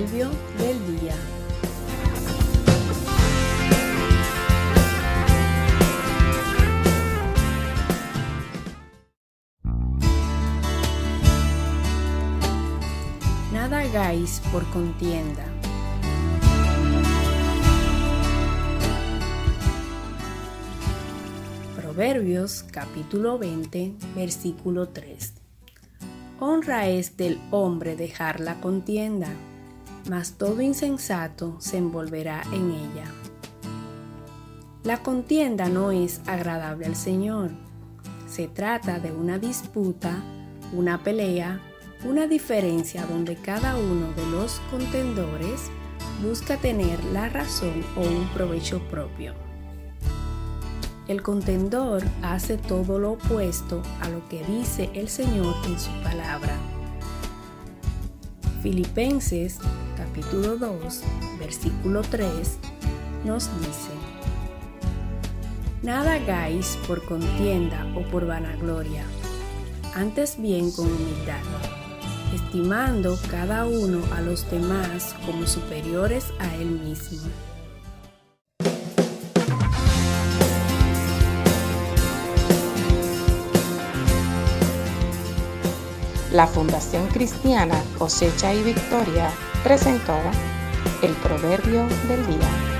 proverbio del día. Nada hagáis por contienda. Proverbios capítulo 20, versículo 3. Honra es del hombre dejar la contienda, mas todo insensato se envolverá en ella. La contienda no es agradable al Señor. Se trata de una disputa, una pelea, una diferencia donde cada uno de los contendores busca tener la razón o un provecho propio. El contendor hace todo lo opuesto a lo que dice el Señor en su palabra. Filipenses capítulo 2, versículo 3 nos dice, Nada hagáis por contienda o por vanagloria, antes bien con humildad, estimando cada uno a los demás como superiores a él mismo. La Fundación Cristiana Cosecha y Victoria presentó el Proverbio del Día.